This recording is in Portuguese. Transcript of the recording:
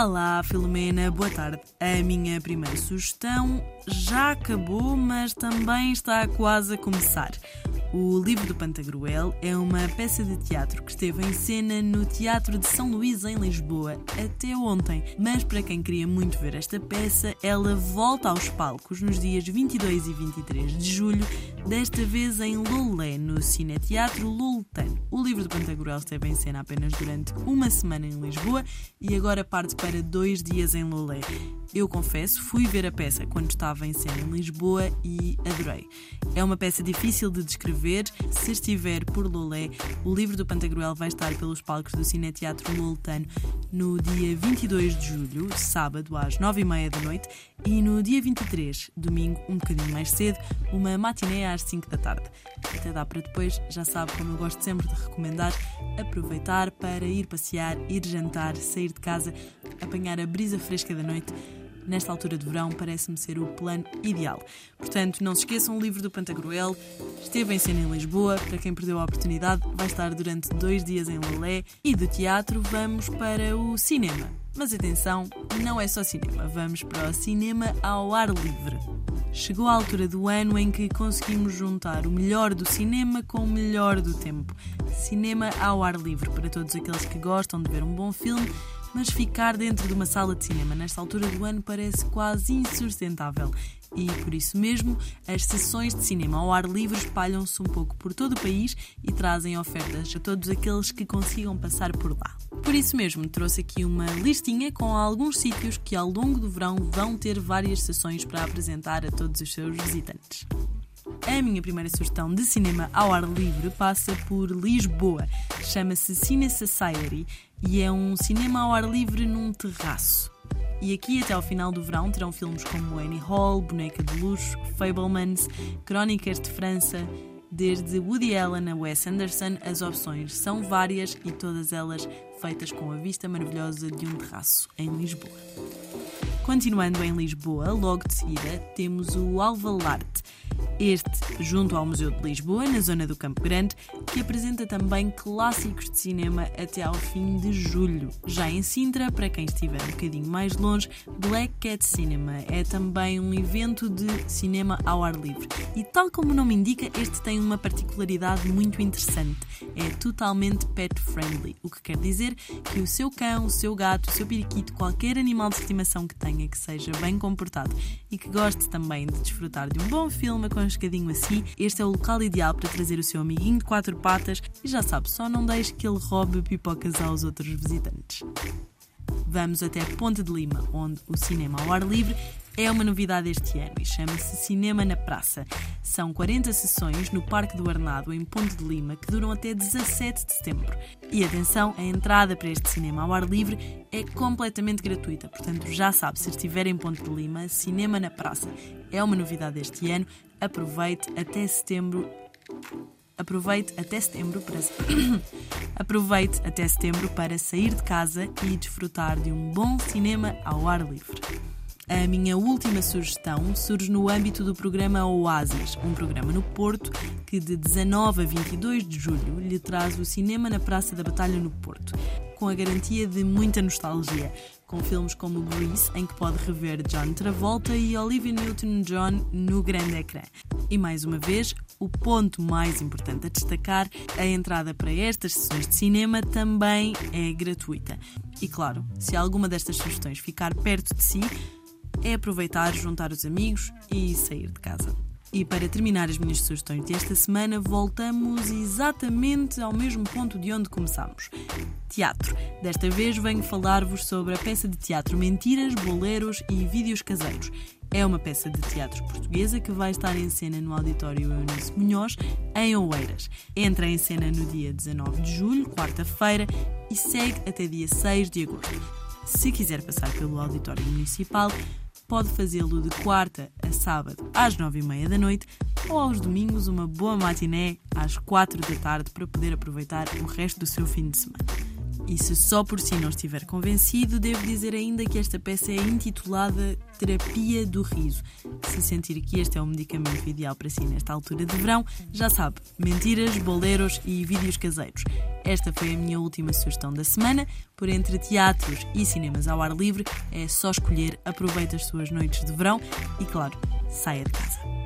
Olá, Filomena, boa tarde. A minha primeira sugestão já acabou, mas também está quase a começar. O Livro do Pantagruel é uma peça de teatro que esteve em cena no Teatro de São Luís, em Lisboa, até ontem. Mas para quem queria muito ver esta peça, ela volta aos palcos nos dias 22 e 23 de julho, desta vez em Lolé, no Cineteatro Loltano. O Livro do Pantagruel esteve em cena apenas durante uma semana em Lisboa e agora parte para dois dias em Lolé. Eu confesso, fui ver a peça quando estava em cena em Lisboa e adorei. É uma peça difícil de descrever. Se estiver por Lolé, o livro do Pantagruel vai estar pelos palcos do Cineteatro Loltano no dia 22 de julho, sábado, às 9h30 da noite, e no dia 23, domingo, um bocadinho mais cedo, uma matiné às 5 da tarde. Até dá para depois, já sabe como eu gosto sempre de recomendar, aproveitar para ir passear, ir jantar, sair de casa, apanhar a brisa fresca da noite nesta altura de verão, parece-me ser o plano ideal. Portanto, não se esqueçam, o livro do Pantagruel esteve em cena em Lisboa. Para quem perdeu a oportunidade, vai estar durante dois dias em Lolé. E do teatro, vamos para o cinema. Mas atenção, não é só cinema, vamos para o cinema ao ar livre. Chegou a altura do ano em que conseguimos juntar o melhor do cinema com o melhor do tempo. Cinema ao ar livre para todos aqueles que gostam de ver um bom filme mas ficar dentro de uma sala de cinema nesta altura do ano parece quase insustentável. E por isso mesmo, as sessões de cinema ao ar livre espalham-se um pouco por todo o país e trazem ofertas a todos aqueles que consigam passar por lá. Por isso mesmo, trouxe aqui uma listinha com alguns sítios que ao longo do verão vão ter várias sessões para apresentar a todos os seus visitantes. A minha primeira sugestão de cinema ao ar livre passa por Lisboa. Chama-se Cine Society e é um cinema ao ar livre num terraço. E aqui até ao final do verão terão filmes como Annie Hall, Boneca de Luxo, Fablemans, Crónicas de França, desde Woody Allen a Wes Anderson, as opções são várias e todas elas feitas com a vista maravilhosa de um terraço em Lisboa. Continuando em Lisboa, logo de seguida, temos o Alvalarte, este, junto ao Museu de Lisboa, na zona do Campo Grande, que apresenta também clássicos de cinema até ao fim de julho. Já em Sintra, para quem estiver um bocadinho mais longe, Black Cat Cinema é também um evento de cinema ao ar livre. E tal como o nome indica, este tem uma particularidade muito interessante. É totalmente pet friendly, o que quer dizer que o seu cão, o seu gato, o seu periquito, qualquer animal de estimação que tenha que seja bem comportado e que goste também de desfrutar de um bom filme com aconchegadinho assim, este é o local ideal para trazer o seu amiguinho de quatro patas e já sabe, só não deixe que ele roube pipocas aos outros visitantes. Vamos até Ponte de Lima, onde o cinema ao ar livre é uma novidade este ano e chama-se Cinema na Praça. São 40 sessões no Parque do Arnado, em Ponte de Lima, que duram até 17 de setembro. E atenção, a entrada para este cinema ao ar livre é completamente gratuita, portanto já sabe, se estiver em Ponte de Lima, Cinema na Praça é uma novidade este ano. Aproveite até setembro aproveite até setembro para aproveite até setembro para sair de casa e desfrutar de um bom cinema ao ar livre. A minha última sugestão surge no âmbito do programa Oasis, um programa no Porto que de 19 a 22 de julho lhe traz o cinema na Praça da Batalha no Porto, com a garantia de muita nostalgia, com filmes como Grease, em que pode rever John Travolta e Olivia Newton-John no grande ecrã. E mais uma vez, o ponto mais importante a destacar, a entrada para estas sessões de cinema também é gratuita. E claro, se alguma destas sugestões ficar perto de si, é aproveitar, juntar os amigos e sair de casa. E para terminar as minhas sugestões desta semana, voltamos exatamente ao mesmo ponto de onde começámos. Teatro. Desta vez venho falar-vos sobre a peça de teatro Mentiras, Boleros e Vídeos Caseiros. É uma peça de teatro portuguesa que vai estar em cena no Auditório Eunice Munhoz, em Oeiras. Entra em cena no dia 19 de julho, quarta-feira, e segue até dia 6 de agosto. Se quiser passar pelo Auditório Municipal, pode fazê-lo de quarta a sábado às nove e meia da noite ou aos domingos uma boa matiné às quatro da tarde para poder aproveitar o resto do seu fim de semana. E se só por si não estiver convencido, devo dizer ainda que esta peça é intitulada Terapia do Riso. Se sentir que este é o medicamento ideal para si nesta altura de verão, já sabe, mentiras, boleros e vídeos caseiros. Esta foi a minha última sugestão da semana. Por entre teatros e cinemas ao ar livre, é só escolher, aproveite as suas noites de verão e, claro, saia de casa.